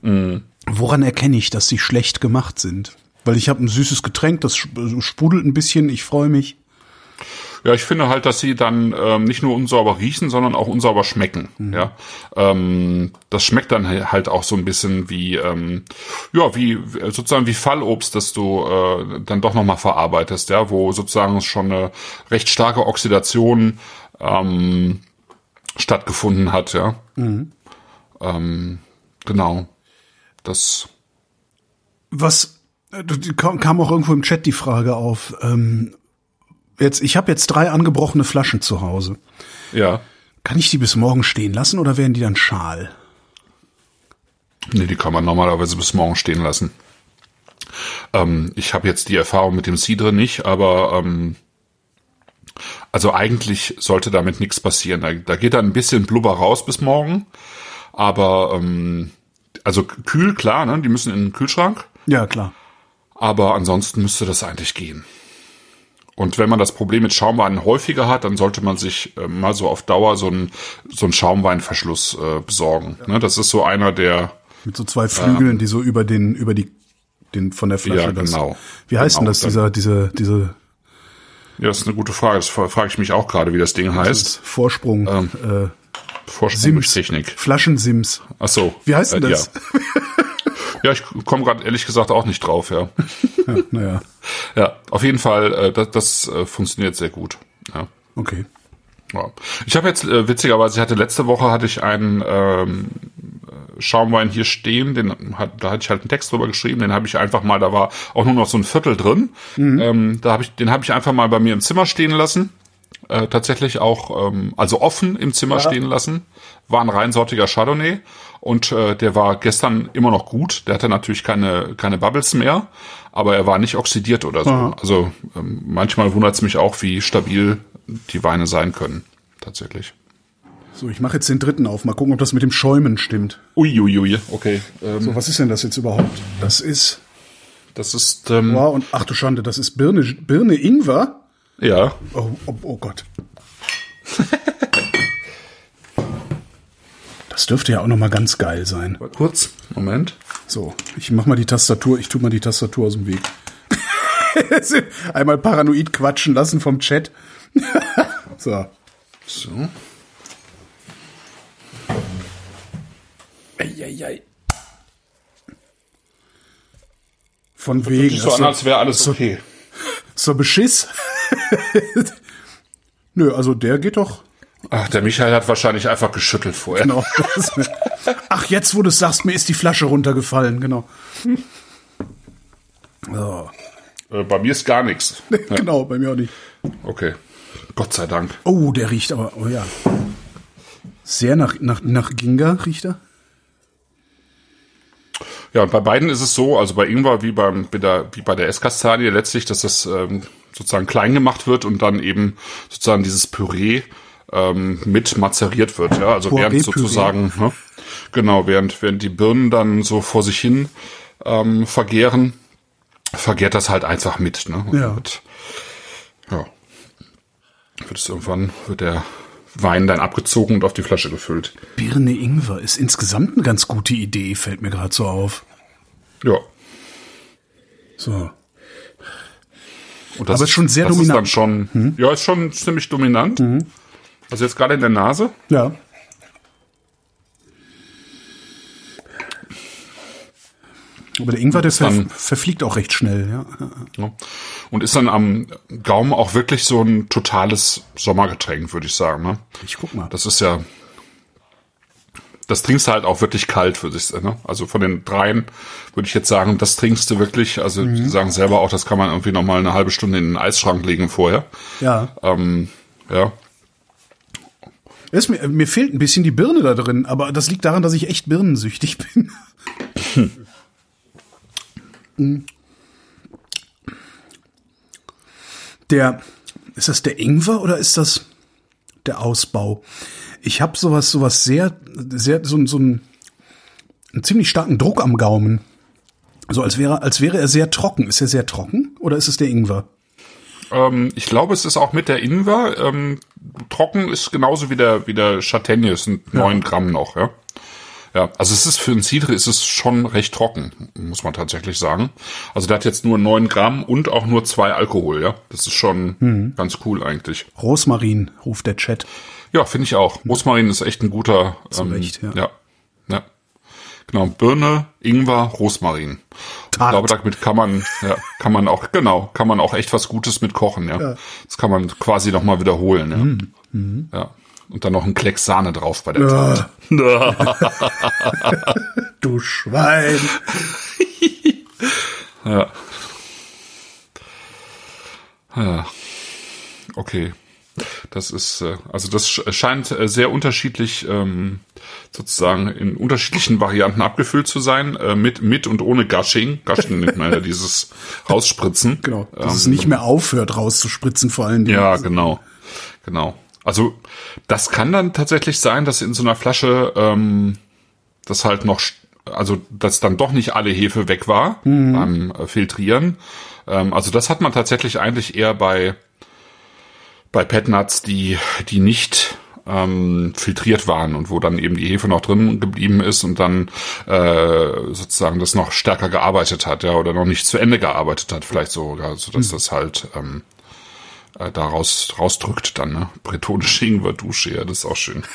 mhm. woran erkenne ich, dass sie schlecht gemacht sind? Weil ich habe ein süßes Getränk, das sprudelt ein bisschen, ich freue mich. Ja, ich finde halt, dass sie dann ähm, nicht nur unsauber riechen, sondern auch unsauber schmecken. Mhm. Ja, ähm, das schmeckt dann halt auch so ein bisschen wie, ähm, ja, wie sozusagen wie Fallobst, das du äh, dann doch noch mal verarbeitest, ja, wo sozusagen schon eine recht starke Oxidation ähm, stattgefunden hat, ja. Mhm. Ähm, genau. Das. Was kam auch irgendwo im Chat die Frage auf. Ähm, jetzt, ich habe jetzt drei angebrochene Flaschen zu Hause. Ja. Kann ich die bis morgen stehen lassen oder werden die dann schal? Nee, die kann man normalerweise bis morgen stehen lassen. Ähm, ich habe jetzt die Erfahrung mit dem Cidre nicht, aber ähm, also eigentlich sollte damit nichts passieren. Da, da, geht dann ein bisschen Blubber raus bis morgen, aber ähm, also kühl, klar, ne? Die müssen in den Kühlschrank. Ja, klar. Aber ansonsten müsste das eigentlich gehen. Und wenn man das Problem mit Schaumweinen häufiger hat, dann sollte man sich äh, mal so auf Dauer so einen so einen Schaumweinverschluss äh, besorgen. Ja. Ne, das ist so einer der mit so zwei Flügeln, ähm, die so über den über die den von der Flasche ja, genau. Das, wie heißt genau, denn das dieser diese diese Ja, das ist eine gute Frage. Das frage ich mich auch gerade, wie das Ding heißt. Vorsprung. Ähm, äh, Vorsprung durch Technik. Flaschensims. Ach so. Wie heißt denn Äh, das? Ja, (laughs) ja ich komme gerade ehrlich gesagt auch nicht drauf, ja. (laughs) Ja, naja, Ja, auf jeden Fall, äh, das, das äh, funktioniert sehr gut. Ja. okay. Ja. Ich habe jetzt äh, witzigerweise, ich hatte letzte Woche hatte ich einen ähm, äh, Schaumwein hier stehen, den hat, da hatte ich halt einen Text drüber geschrieben, den habe ich einfach mal, da war auch nur noch so ein Viertel drin. Ähm, da habe ich, den habe ich einfach mal bei mir im Zimmer stehen lassen. Äh, tatsächlich auch, ähm, also offen im Zimmer stehen lassen. War ein reinsortiger Chardonnay und äh, der war gestern immer noch gut. Der hatte natürlich keine keine Bubbles mehr, aber er war nicht oxidiert oder so. Also ähm, manchmal wundert es mich auch, wie stabil die Weine sein können. Tatsächlich. So, ich mache jetzt den dritten auf. Mal gucken, ob das mit dem Schäumen stimmt. Uiuiui, okay. Ähm, So, was ist denn das jetzt überhaupt? Das ist, das ist, ähm, wow, und ach du Schande, das ist Birne, Birne Ingwer? ja, Oh, oh, oh Gott. (laughs) Das dürfte ja auch noch mal ganz geil sein. kurz, Moment. So, ich mach mal die Tastatur, ich tu mal die Tastatur aus dem Weg. (laughs) Einmal paranoid quatschen lassen vom Chat. (laughs) so. So. Eieiei. Von wegen. Sieht so an, als wäre alles okay. (laughs) So Beschiss. Nö, also der geht doch. Ach, der Michael hat wahrscheinlich einfach geschüttelt vorher. Genau. (laughs) Ach, jetzt, wo du es sagst, mir ist die Flasche runtergefallen, genau. (laughs) So. Äh, bei mir ist gar nichts. (laughs) Ja, Genau, bei mir auch nicht. okay. Gott sei Dank. Oh, der riecht aber, oh ja. Sehr nach, nach, nach Ginga riecht er. Ja, und bei beiden ist es so, also bei Ingwer wie beim bei der, wie bei der Esskastanie letztlich, dass das ähm, sozusagen klein gemacht wird und dann eben sozusagen dieses Püree ähm, mit mazeriert wird. Ja, also während sozusagen, ne, genau, während während die Birnen dann so vor sich hin ähm, vergären, vergärt das halt einfach mit. Ne? Und Ja. Wird, ja. Wird es irgendwann wird der Wein dann abgezogen und auf die Flasche gefüllt. Birne Ingwer ist insgesamt eine ganz gute Idee, fällt mir gerade so auf. Ja. So. Und das Aber ist schon sehr das dominant. Ist dann schon, Ja, ist schon ziemlich dominant. Also jetzt gerade in der Nase. Ja. Aber der Ingwer, der dann- verfliegt auch recht schnell, ja. Ja. Und ist dann am Gaumen auch wirklich so ein totales Sommergetränk, würde ich sagen. Ne? Ich guck mal. Das ist ja, das trinkst du halt auch wirklich kalt für sich. Ne? Also von den dreien würde ich jetzt sagen, das trinkst du wirklich. Also die sagen selber auch, das kann man irgendwie noch mal eine halbe Stunde in den Eisschrank legen vorher. Ja. Ähm, ja, Es, mir, mir fehlt ein bisschen die Birne da drin, aber das liegt daran, dass ich echt birnensüchtig (laughs) bin. Mm. der, ist das der Ingwer oder ist das der Ausbau? Ich habe sowas, sowas sehr, sehr, so, so einen, einen ziemlich starken Druck am Gaumen. So als wäre, als wäre er sehr trocken. Ist er sehr trocken oder ist es der Ingwer? Ähm, ich glaube, es ist auch mit der Ingwer. Ähm, trocken ist genauso wie der, wie der Châtaigne, es sind neun Gramm noch, ja. Ja, also es ist für einen Cidre ist es schon recht trocken, muss man tatsächlich sagen. Also der hat jetzt nur neun Gramm und auch nur zwei Alkohol, ja. Das ist schon ganz cool eigentlich. Rosmarin, ruft der Chat. Ja, finde ich auch. Rosmarin ist echt ein guter. Ähm, Recht, ja. ja. Ja. Genau, Birne, Ingwer, Rosmarin. Ich glaube, damit kann man, ja, kann man auch, genau, kann man auch echt was Gutes mit kochen, ja. Das kann man quasi nochmal wiederholen, ja. Ja. Und dann noch ein Klecks Sahne drauf bei der Tat. (laughs) (laughs) Du Schwein. Ja. Ja. Okay. Das ist, äh, also das sch- scheint äh, sehr unterschiedlich, ähm, sozusagen in unterschiedlichen Varianten abgefüllt zu sein, äh, mit, mit und ohne Gushing. Gushing nennt man ja (laughs) dieses Rausspritzen. Genau, dass es nicht mehr aufhört rauszuspritzen vor allen Dingen. Ja, genau. Genau. Also das kann dann tatsächlich sein, dass in so einer Flasche ähm, das halt noch, also dass dann doch nicht alle Hefe weg war beim äh, Filtrieren. Ähm, also das hat man tatsächlich eigentlich eher bei bei Petnuts, die die nicht ähm, filtriert waren und wo dann eben die Hefe noch drin geblieben ist und dann äh, sozusagen das noch stärker gearbeitet hat, ja, oder noch nicht zu Ende gearbeitet hat, vielleicht sogar, so dass das halt ähm, äh, daraus rausdrückt dann, ne? Bretonische Ingwer-Dusche, ja, das ist auch schön. (laughs)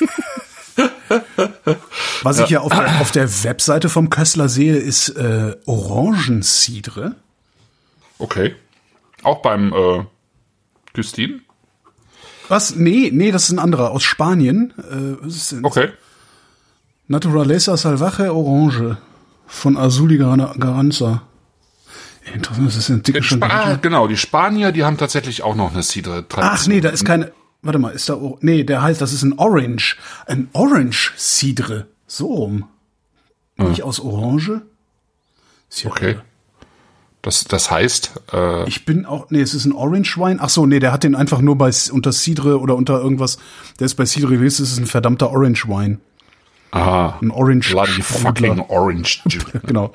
Was ich ja auf der, auf der Webseite vom Köstler sehe, ist äh, Orangencidre. Okay. Auch beim äh, Christine? Was? Nee, nee, das ist ein anderer aus Spanien. Äh? Okay. Naturaleza Salvaje Orange von Azuli Gar- Garanza. Interessant, das ist ein dicke Spa ah, genau, die Spanier, die haben tatsächlich auch noch eine Cidre-Tradition. Ach nee, da ist keine. Warte mal, ist da. Nee, der heißt, das ist ein Orange. Ein Orange Cidre. So rum. Nicht aus Orange? Ja- Okay. Das, das heißt, äh, Ich bin auch, nee, es ist ein Orange Wine. Ach so, nee, der hat den einfach nur bei unter Cidre oder unter irgendwas. Der ist bei Cidre gewesen, das ist ein verdammter Orange Wine. aha, Ein Orange bloody fucking orange (laughs) juice. Genau.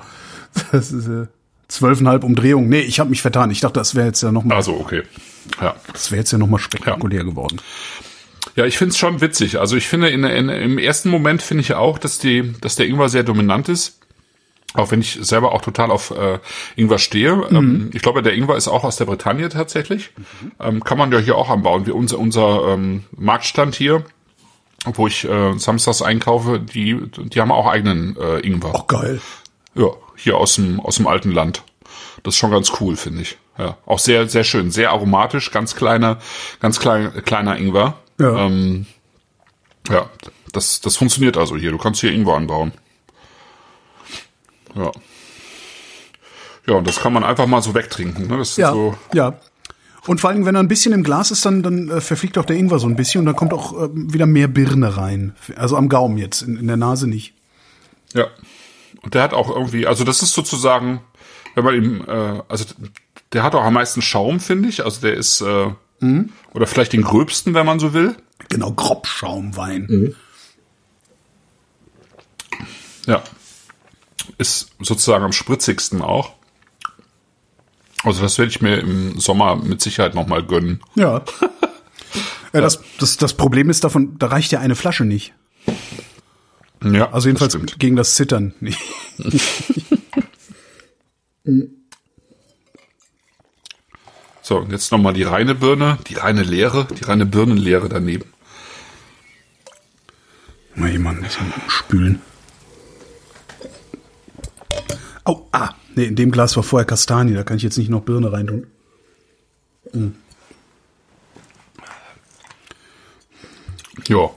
Das ist äh, zwölfeinhalb Umdrehungen. Nee, ich habe mich vertan. Ich dachte, das wäre jetzt ja noch mal, Also, okay. Ja. das wäre jetzt ja noch mal spektakulär geworden. Ja, ich find's schon witzig. Also ich finde, in, in, im ersten Moment finde ich auch, dass die, dass der Ingwer sehr dominant ist. Auch wenn ich selber auch total auf äh, Ingwer stehe. Mhm. Ähm, ich glaube, der Ingwer ist auch aus der Bretagne tatsächlich. Ähm, kann man ja hier auch anbauen. Wir, unser unser ähm, Marktstand hier, wo ich äh, samstags einkaufe, die, die haben auch eigenen äh, Ingwer. Auch geil. Ja, hier aus dem, aus dem alten Land. Das ist schon ganz cool, finde ich. Ja, auch sehr, sehr schön, sehr aromatisch, ganz kleiner, ganz klein, kleiner Ingwer. Ja. Ähm, ja, das, das funktioniert also hier. Du kannst hier Ingwer anbauen. Ja. Ja, und das kann man einfach mal so wegtrinken. Ne? Das Ja, so, ja. Und vor allem, wenn er ein bisschen im Glas ist, dann, dann äh, verfliegt auch der Ingwer so ein bisschen und dann kommt auch ähm, wieder mehr Birne rein. Also am Gaumen jetzt, in, in der Nase nicht. ja. Und der hat auch irgendwie, also das ist sozusagen, wenn man ihm, äh, also der hat auch am meisten Schaum, finde ich. Also der ist, äh, oder vielleicht den gröbsten, wenn man so will. Genau, Grobschaumwein. Ja. Ist sozusagen am spritzigsten auch. Also das werde ich mir im Sommer mit Sicherheit nochmal gönnen. Ja. (laughs) ja das, das, das Problem ist davon, da reicht ja eine Flasche nicht. Ja, Also jedenfalls das gegen das Zittern nicht. (laughs) (laughs) So, und jetzt nochmal die reine Birne, die reine Leere, die reine Birnenleere daneben. Mal jemanden ein bisschen spülen. Au, ah, nee, in dem Glas war vorher Kastanie, da kann ich jetzt nicht noch Birne reintun. Ja.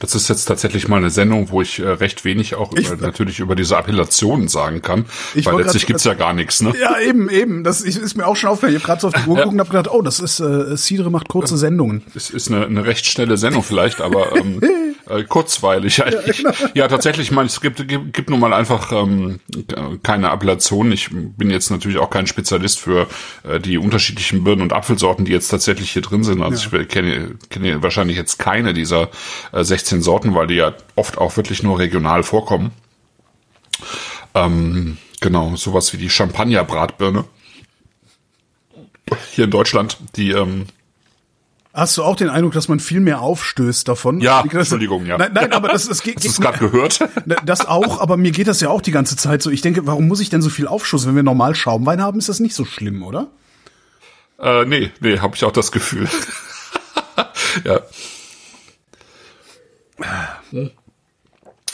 Das ist jetzt tatsächlich mal eine Sendung, wo ich äh, recht wenig auch Ich- über, natürlich über diese Appellationen sagen kann, Ich weil letztlich grad- gibt's ja gar nichts, ne? Ja, eben, eben. Das ist ist mir auch schon aufgefallen. Ich habe gerade so auf die Uhr geguckt und habe gedacht, oh, das ist, äh, Cidre macht kurze Sendungen. Es ist eine, eine recht schnelle Sendung vielleicht, aber ähm, (laughs) äh, kurzweilig eigentlich. Ja, tatsächlich, ich meine, es gibt, gibt, gibt nun mal einfach ähm, keine Appellation. Ich bin jetzt natürlich auch kein Spezialist für äh, die unterschiedlichen Birnen und Apfelsorten, die jetzt tatsächlich hier drin sind. Also ich kenne, kenne wahrscheinlich jetzt keine dieser äh, 16 Sorten, weil die ja oft auch wirklich nur regional vorkommen. Ähm, genau, sowas wie die Champagner-Bratbirne. Hier in Deutschland, die ähm, Hast du auch den Eindruck, dass man viel mehr aufstößt davon? Ja, Das- Entschuldigung, ja. Nein, nein aber das, das geht, Hast du es gerade gehört? Das auch, aber mir geht das ja auch die ganze Zeit so. Ich denke, warum muss ich denn so viel Aufschuss? Wenn wir normal Schaumwein haben, ist das nicht so schlimm, oder? Äh, nee, nee, habe ich auch das Gefühl. (laughs) ja.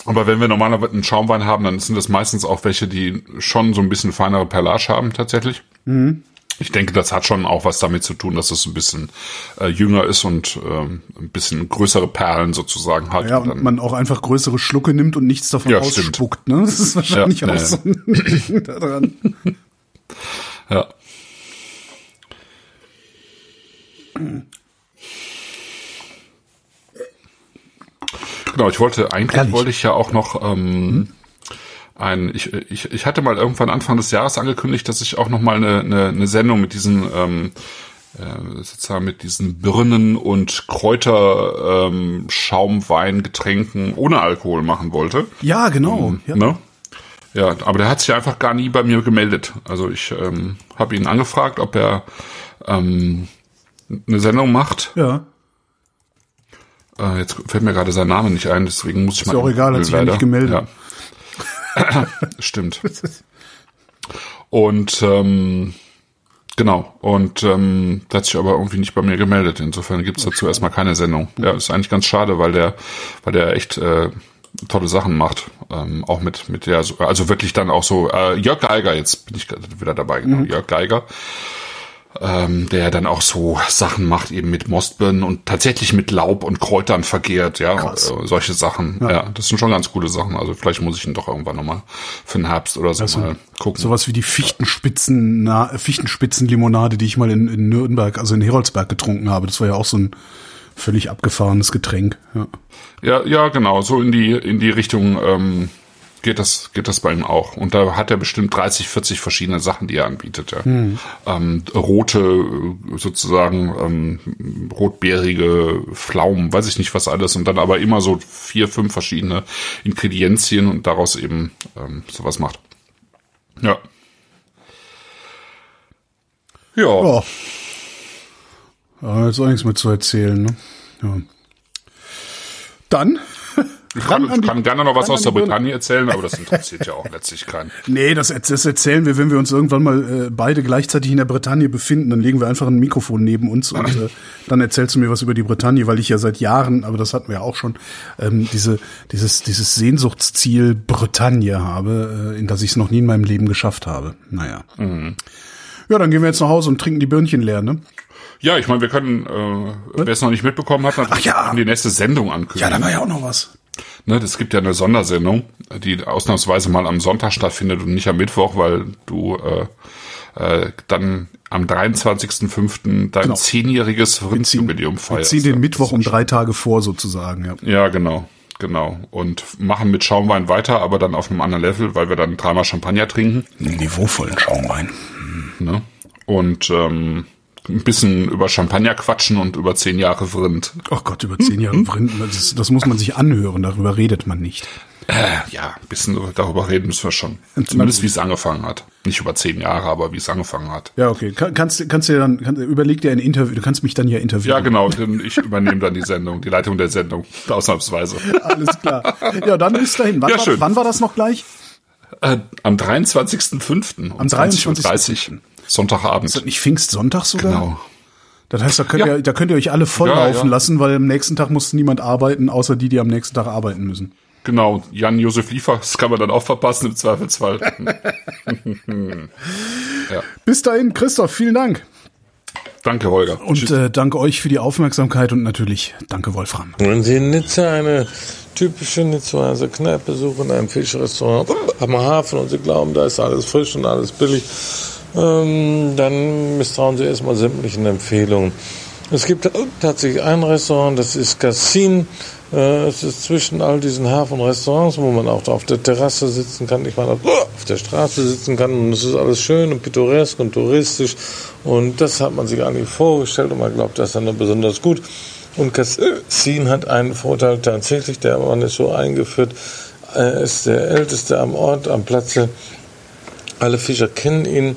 Aber wenn wir normalerweise einen Schaumwein haben, dann sind das meistens auch welche, die schon so ein bisschen feinere Perlage haben tatsächlich. Ich denke, das hat schon auch was damit zu tun, dass es ein bisschen äh, jünger ist und ähm, ein bisschen größere Perlen sozusagen hat. Ja, Und und man auch einfach größere Schlucke nimmt und nichts davon Ja, stimmt. ausspuckt. Ne? Das ist wahrscheinlich Ja, auch so ein (laughs) daran. ja. Genau, ich wollte, eigentlich Ehrlich? wollte ich ja auch noch ähm, ein, ich, ich, ich hatte mal irgendwann Anfang des Jahres angekündigt, dass ich auch noch mal eine, eine, eine Sendung mit diesen ähm, äh, sozusagen mit diesen Birnen und Kräuter ähm, Schaumweingetränken ohne Alkohol machen wollte. Ja, genau. Ja. Ne? Ja, aber der hat sich einfach gar nie bei mir gemeldet. Also ich ähm, habe ihn angefragt, ob er ähm, eine Sendung macht. ja. Äh, jetzt fällt mir gerade sein Name nicht ein, deswegen muss ich mal. ja auch egal, hat sich leider. nicht gemeldet. Ja. (coughs) Stimmt. Und ähm, genau, und ähm, der hat sich aber irgendwie nicht bei mir gemeldet. Insofern gibt's dazu erstmal keine Sendung. Ja, ist eigentlich ganz schade, weil der, weil der echt äh, tolle Sachen macht. Ähm, auch mit, mit der, also wirklich dann auch so, äh, Jörg Geiger, jetzt bin ich wieder dabei, genau, Jörg Geiger ähm, der dann auch so Sachen macht, eben mit Mostbirnen und tatsächlich mit Laub und Kräutern vergehrt, ja, Krass. äh, solche Sachen. Ja. ja. das sind schon ganz coole Sachen. Also vielleicht muss ich ihn doch irgendwann nochmal für den Herbst oder so also, mal gucken. Sowas wie die Fichtenspitzen, na, Fichtenspitzenlimonade, die ich mal in, in Nürnberg, also in Heroldsberg getrunken habe. Das war ja auch so ein völlig abgefahrenes Getränk. Ja, ja, ja genau, so in die in die Richtung. Ähm, geht das, geht das bei ihm auch. Und da hat er bestimmt 30, 40 verschiedene Sachen, die er anbietet. Ja. Mhm. Ähm, rote, sozusagen, ähm, rotbeerige Pflaumen, weiß ich nicht was alles. Und dann aber immer so vier, fünf verschiedene Ingredienzien und daraus eben ähm, sowas macht. Ja. Ja. Ja. Ja, jetzt auch nichts mehr zu erzählen, ne? Ja. Dann ich kann, ich kann gerne noch was aus der Bretagne erzählen, aber das interessiert ja auch letztlich keinen. (laughs) Nee, das, das erzählen wir, wenn wir uns irgendwann mal äh, beide gleichzeitig in der Bretagne befinden. Dann legen wir einfach ein Mikrofon neben uns und äh, dann erzählst du mir was über die Bretagne, weil ich ja seit Jahren, aber das hatten wir ja auch schon, ähm, diese, dieses, dieses Sehnsuchtsziel Bretagne habe, äh, in das ich es noch nie in meinem Leben geschafft habe. Naja. Mhm. Ja, dann gehen wir jetzt nach Hause und trinken die Birnchen leer, ne? Ja, ich meine, wir können, äh, wer es noch nicht mitbekommen hat, Ach ja. die nächste Sendung ankündigen. Ja, da war ja auch noch was. Ne, das gibt ja eine Sondersendung, die ausnahmsweise mal am Sonntag stattfindet und nicht am Mittwoch, weil du äh, äh, dann am 23.05. dein genau. zehnjähriges Rindjubiläum feierst. Wir ziehen den Mittwoch um drei Tage vor sozusagen, ja. Ja, genau. Genau. Und machen mit Schaumwein weiter, aber dann auf einem anderen Level, weil wir dann dreimal Champagner trinken. Niveauvollen Schaumwein. Ne? Und ähm, ein bisschen über Champagner quatschen und über zehn Jahre Vrind. Oh Gott, über zehn Jahre? Vrind, das, das muss man sich anhören, darüber redet man nicht. Äh, ja, ein bisschen darüber reden müssen wir schon. Zumindest wie es angefangen hat. Nicht über zehn Jahre, aber wie es angefangen hat. Ja, okay. Kann, kannst, kannst du dann, kann, überleg dir ein Interview, du kannst mich dann ja interviewen. Ja, genau. Ich übernehme dann die Sendung, die Leitung der Sendung. Ausnahmsweise. (laughs) Alles klar. Ja, dann bis dahin. Wann, ja, schön. War, wann war das noch gleich? Äh, am 23.05. Um am 23.30 Sonntagabend. Ist das nicht Pfingstsonntag sogar? Genau. Das heißt, da könnt, ja. ihr, da könnt ihr euch alle volllaufen ja, ja. lassen, weil am nächsten Tag muss niemand arbeiten, außer die, die am nächsten Tag arbeiten müssen. Genau, Jan-Josef Liefer, das kann man dann auch verpassen im Zweifelsfall. (laughs) ja. Bis dahin, Christoph, vielen Dank. Danke, Holger. Und äh, danke euch für die Aufmerksamkeit und natürlich danke, Wolfram. Wenn Sie in Nizza eine typische Nizzaer Kneipe suchen, ein Fischrestaurant am Hafen und Sie glauben, da ist alles frisch und alles billig, ähm, dann misstrauen Sie erstmal sämtlichen Empfehlungen. Es gibt tatsächlich ein Restaurant, das ist Cassin. Äh, es ist zwischen all diesen Hafenrestaurants, wo man auch auf der Terrasse sitzen kann, ich meine, auf der Straße sitzen kann und es ist alles schön und pittoresk und touristisch und das hat man sich eigentlich vorgestellt und man glaubt, das ist dann besonders gut. Und Cassin hat einen Vorteil tatsächlich, der man ist so eingeführt, er ist der älteste am Ort, am Platze. Alle Fischer kennen ihn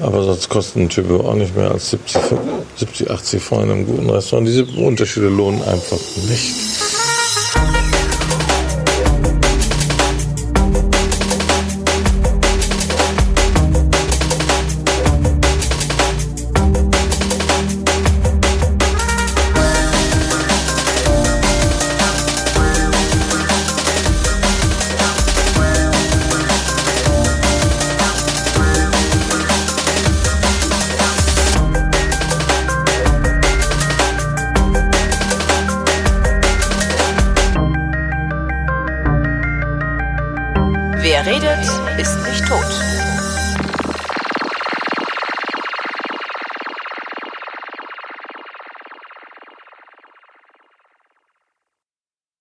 Aber sonst kosten ein Typo auch nicht mehr als 70, 70 80 Freunde in einem guten Restaurant. Diese Unterschiede lohnen einfach nicht.